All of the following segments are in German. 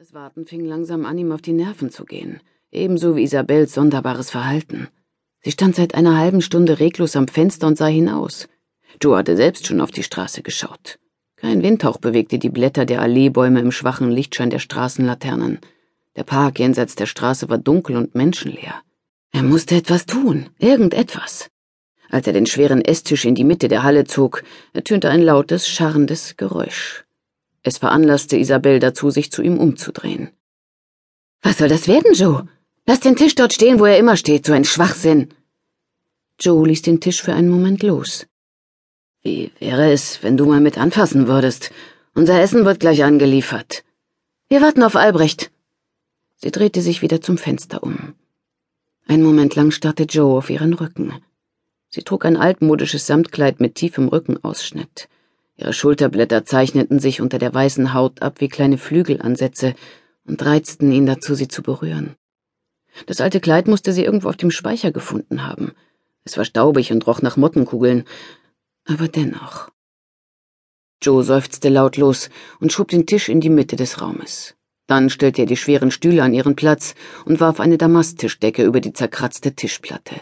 Das Warten fing langsam an, ihm auf die Nerven zu gehen, ebenso wie Isabels sonderbares Verhalten. Sie stand seit einer halben Stunde reglos am Fenster und sah hinaus. Joe hatte selbst schon auf die Straße geschaut. Kein Windhauch bewegte die Blätter der Alleebäume im schwachen Lichtschein der Straßenlaternen. Der Park jenseits der Straße war dunkel und menschenleer. Er musste etwas tun, irgendetwas. Als er den schweren Esstisch in die Mitte der Halle zog, ertönte ein lautes, scharrendes Geräusch. Es veranlasste Isabel dazu, sich zu ihm umzudrehen. Was soll das werden, Joe? Lass den Tisch dort stehen, wo er immer steht, so ein Schwachsinn. Joe ließ den Tisch für einen Moment los. Wie wäre es, wenn du mal mit anfassen würdest? Unser Essen wird gleich angeliefert. Wir warten auf Albrecht. Sie drehte sich wieder zum Fenster um. Einen Moment lang starrte Joe auf ihren Rücken. Sie trug ein altmodisches Samtkleid mit tiefem Rückenausschnitt. Ihre Schulterblätter zeichneten sich unter der weißen Haut ab wie kleine Flügelansätze und reizten ihn dazu, sie zu berühren. Das alte Kleid musste sie irgendwo auf dem Speicher gefunden haben. Es war staubig und roch nach Mottenkugeln, aber dennoch. Joe seufzte lautlos und schob den Tisch in die Mitte des Raumes. Dann stellte er die schweren Stühle an ihren Platz und warf eine Damasttischdecke über die zerkratzte Tischplatte.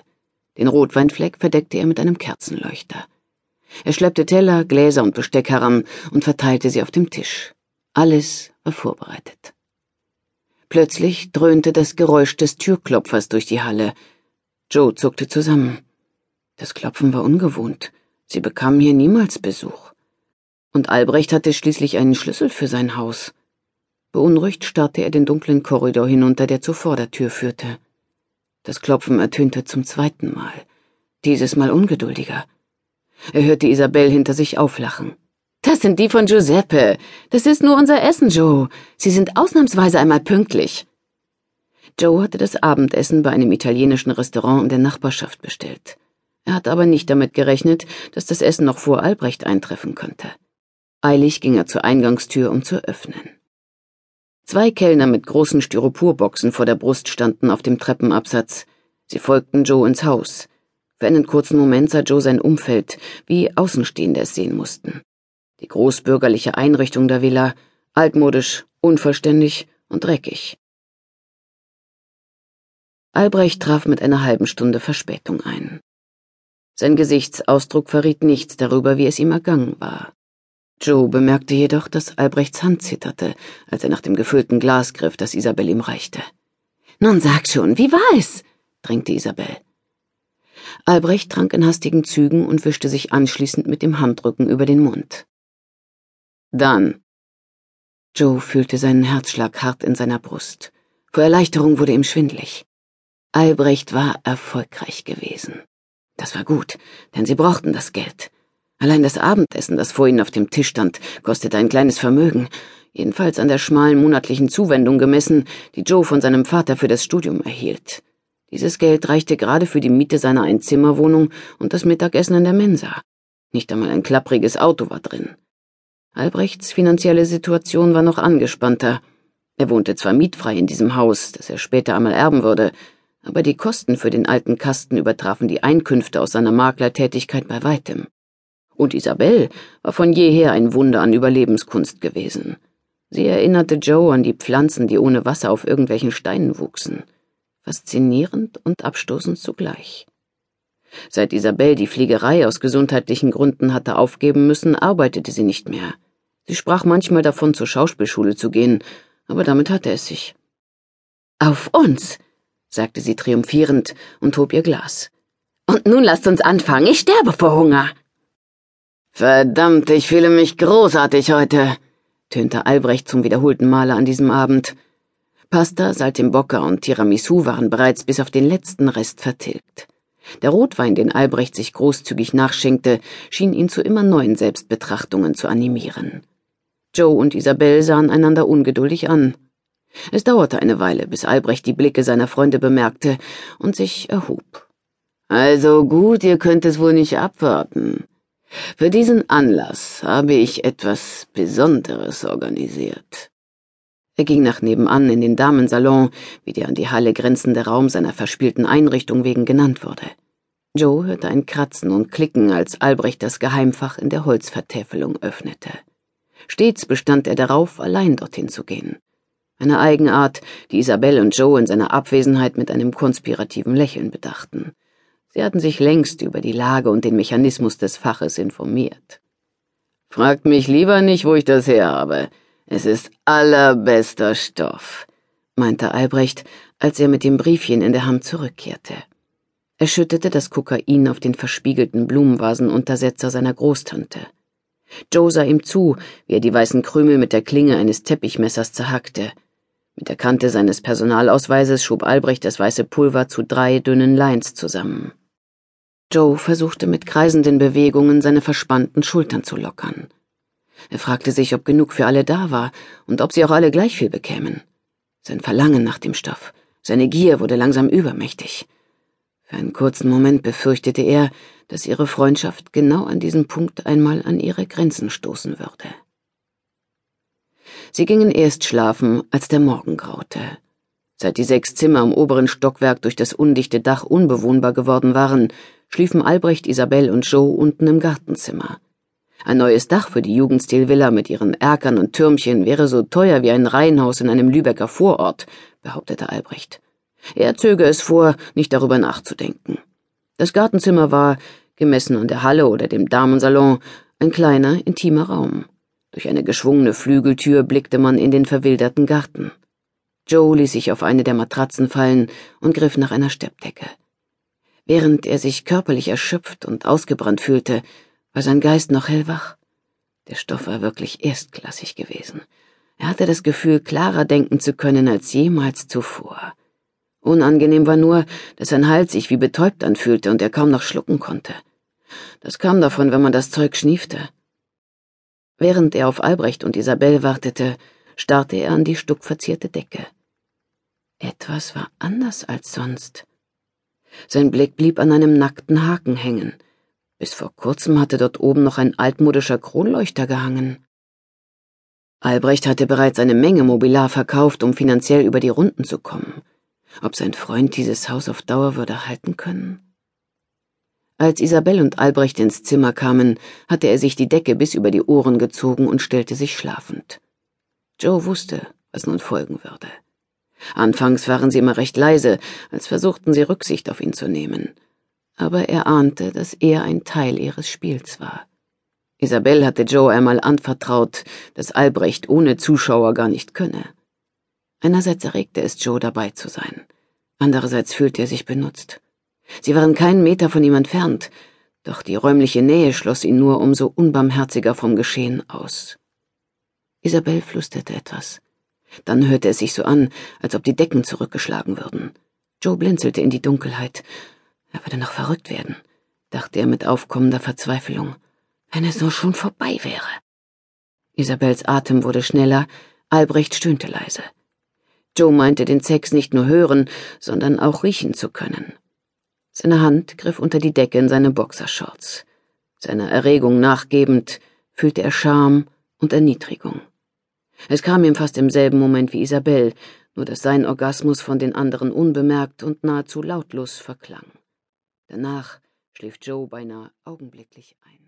Den Rotweinfleck verdeckte er mit einem Kerzenleuchter. Er schleppte Teller, Gläser und Besteck heran und verteilte sie auf dem Tisch. Alles war vorbereitet. Plötzlich dröhnte das Geräusch des Türklopfers durch die Halle. Joe zuckte zusammen. Das Klopfen war ungewohnt. Sie bekamen hier niemals Besuch. Und Albrecht hatte schließlich einen Schlüssel für sein Haus. Beunruhigt starrte er den dunklen Korridor hinunter, der zur Vordertür führte. Das Klopfen ertönte zum zweiten Mal, dieses Mal ungeduldiger. Er hörte Isabel hinter sich auflachen. Das sind die von Giuseppe. Das ist nur unser Essen, Joe. Sie sind ausnahmsweise einmal pünktlich. Joe hatte das Abendessen bei einem italienischen Restaurant in der Nachbarschaft bestellt. Er hatte aber nicht damit gerechnet, dass das Essen noch vor Albrecht eintreffen könnte. Eilig ging er zur Eingangstür, um zu öffnen. Zwei Kellner mit großen Styroporboxen vor der Brust standen auf dem Treppenabsatz. Sie folgten Joe ins Haus. Für einen kurzen Moment sah Joe sein Umfeld, wie Außenstehende es sehen mussten. Die großbürgerliche Einrichtung der Villa, altmodisch, unvollständig und dreckig. Albrecht traf mit einer halben Stunde Verspätung ein. Sein Gesichtsausdruck verriet nichts darüber, wie es ihm ergangen war. Joe bemerkte jedoch, dass Albrechts Hand zitterte, als er nach dem gefüllten Glas griff, das Isabel ihm reichte. Nun sag schon, wie war es? drängte Isabel. Albrecht trank in hastigen Zügen und wischte sich anschließend mit dem Handrücken über den Mund. Dann. Joe fühlte seinen Herzschlag hart in seiner Brust. Vor Erleichterung wurde ihm schwindlig. Albrecht war erfolgreich gewesen. Das war gut, denn sie brauchten das Geld. Allein das Abendessen, das vor ihnen auf dem Tisch stand, kostete ein kleines Vermögen, jedenfalls an der schmalen monatlichen Zuwendung gemessen, die Joe von seinem Vater für das Studium erhielt. Dieses Geld reichte gerade für die Miete seiner Einzimmerwohnung und das Mittagessen in der Mensa. Nicht einmal ein klappriges Auto war drin. Albrechts finanzielle Situation war noch angespannter. Er wohnte zwar mietfrei in diesem Haus, das er später einmal erben würde, aber die Kosten für den alten Kasten übertrafen die Einkünfte aus seiner Maklertätigkeit bei weitem. Und Isabel war von jeher ein Wunder an Überlebenskunst gewesen. Sie erinnerte Joe an die Pflanzen, die ohne Wasser auf irgendwelchen Steinen wuchsen faszinierend und abstoßend zugleich. Seit Isabel die Fliegerei aus gesundheitlichen Gründen hatte aufgeben müssen, arbeitete sie nicht mehr. Sie sprach manchmal davon, zur Schauspielschule zu gehen, aber damit hatte es sich. Auf uns, sagte sie triumphierend und hob ihr Glas. Und nun lasst uns anfangen, ich sterbe vor Hunger. Verdammt, ich fühle mich großartig heute, tönte Albrecht zum wiederholten Male an diesem Abend. Pasta, Saltimbocca und Tiramisu waren bereits bis auf den letzten Rest vertilgt. Der Rotwein, den Albrecht sich großzügig nachschenkte, schien ihn zu immer neuen Selbstbetrachtungen zu animieren. Joe und Isabel sahen einander ungeduldig an. Es dauerte eine Weile, bis Albrecht die Blicke seiner Freunde bemerkte und sich erhob. Also gut, ihr könnt es wohl nicht abwarten. Für diesen Anlass habe ich etwas Besonderes organisiert. Er ging nach nebenan in den Damensalon, wie der an die Halle grenzende Raum seiner verspielten Einrichtung wegen genannt wurde. Joe hörte ein Kratzen und Klicken, als Albrecht das Geheimfach in der Holzvertäfelung öffnete. Stets bestand er darauf, allein dorthin zu gehen. Eine Eigenart, die Isabelle und Joe in seiner Abwesenheit mit einem konspirativen Lächeln bedachten. Sie hatten sich längst über die Lage und den Mechanismus des Faches informiert. Fragt mich lieber nicht, wo ich das her habe. Es ist allerbester Stoff, meinte Albrecht, als er mit dem Briefchen in der Hand zurückkehrte. Er schüttete das Kokain auf den verspiegelten Blumenvasenuntersetzer seiner Großtante. Joe sah ihm zu, wie er die weißen Krümel mit der Klinge eines Teppichmessers zerhackte. Mit der Kante seines Personalausweises schob Albrecht das weiße Pulver zu drei dünnen Lines zusammen. Joe versuchte mit kreisenden Bewegungen seine verspannten Schultern zu lockern. Er fragte sich, ob genug für alle da war und ob sie auch alle gleich viel bekämen. Sein Verlangen nach dem Stoff, seine Gier wurde langsam übermächtig. Für einen kurzen Moment befürchtete er, dass ihre Freundschaft genau an diesem Punkt einmal an ihre Grenzen stoßen würde. Sie gingen erst schlafen, als der Morgen graute. Seit die sechs Zimmer im oberen Stockwerk durch das undichte Dach unbewohnbar geworden waren, schliefen Albrecht, Isabel und Joe unten im Gartenzimmer. Ein neues Dach für die Jugendstilvilla mit ihren Erkern und Türmchen wäre so teuer wie ein Reihenhaus in einem Lübecker Vorort, behauptete Albrecht. Er zöge es vor, nicht darüber nachzudenken. Das Gartenzimmer war, gemessen an der Halle oder dem Damensalon, ein kleiner, intimer Raum. Durch eine geschwungene Flügeltür blickte man in den verwilderten Garten. Joe ließ sich auf eine der Matratzen fallen und griff nach einer Steppdecke. Während er sich körperlich erschöpft und ausgebrannt fühlte, war sein Geist noch hellwach. Der Stoff war wirklich erstklassig gewesen. Er hatte das Gefühl, klarer denken zu können als jemals zuvor. Unangenehm war nur, dass sein Hals sich wie betäubt anfühlte und er kaum noch schlucken konnte. Das kam davon, wenn man das Zeug schniefte. Während er auf Albrecht und Isabel wartete, starrte er an die stuckverzierte Decke. Etwas war anders als sonst. Sein Blick blieb an einem nackten Haken hängen. Bis vor kurzem hatte dort oben noch ein altmodischer Kronleuchter gehangen. Albrecht hatte bereits eine Menge Mobiliar verkauft, um finanziell über die Runden zu kommen. Ob sein Freund dieses Haus auf Dauer würde halten können? Als Isabel und Albrecht ins Zimmer kamen, hatte er sich die Decke bis über die Ohren gezogen und stellte sich schlafend. Joe wusste, was nun folgen würde. Anfangs waren sie immer recht leise, als versuchten sie Rücksicht auf ihn zu nehmen. Aber er ahnte, dass er ein Teil ihres Spiels war. Isabel hatte Joe einmal anvertraut, dass Albrecht ohne Zuschauer gar nicht könne. Einerseits erregte es Joe, dabei zu sein. Andererseits fühlte er sich benutzt. Sie waren keinen Meter von ihm entfernt, doch die räumliche Nähe schloss ihn nur umso unbarmherziger vom Geschehen aus. Isabel flüsterte etwas. Dann hörte es sich so an, als ob die Decken zurückgeschlagen würden. Joe blinzelte in die Dunkelheit. Er würde noch verrückt werden, dachte er mit aufkommender Verzweiflung, wenn es nur schon vorbei wäre. Isabels Atem wurde schneller, Albrecht stöhnte leise. Joe meinte, den Sex nicht nur hören, sondern auch riechen zu können. Seine Hand griff unter die Decke in seine Boxershorts. Seiner Erregung nachgebend fühlte er Scham und Erniedrigung. Es kam ihm fast im selben Moment wie Isabel, nur dass sein Orgasmus von den anderen unbemerkt und nahezu lautlos verklang. Danach schlief Joe beinahe augenblicklich ein.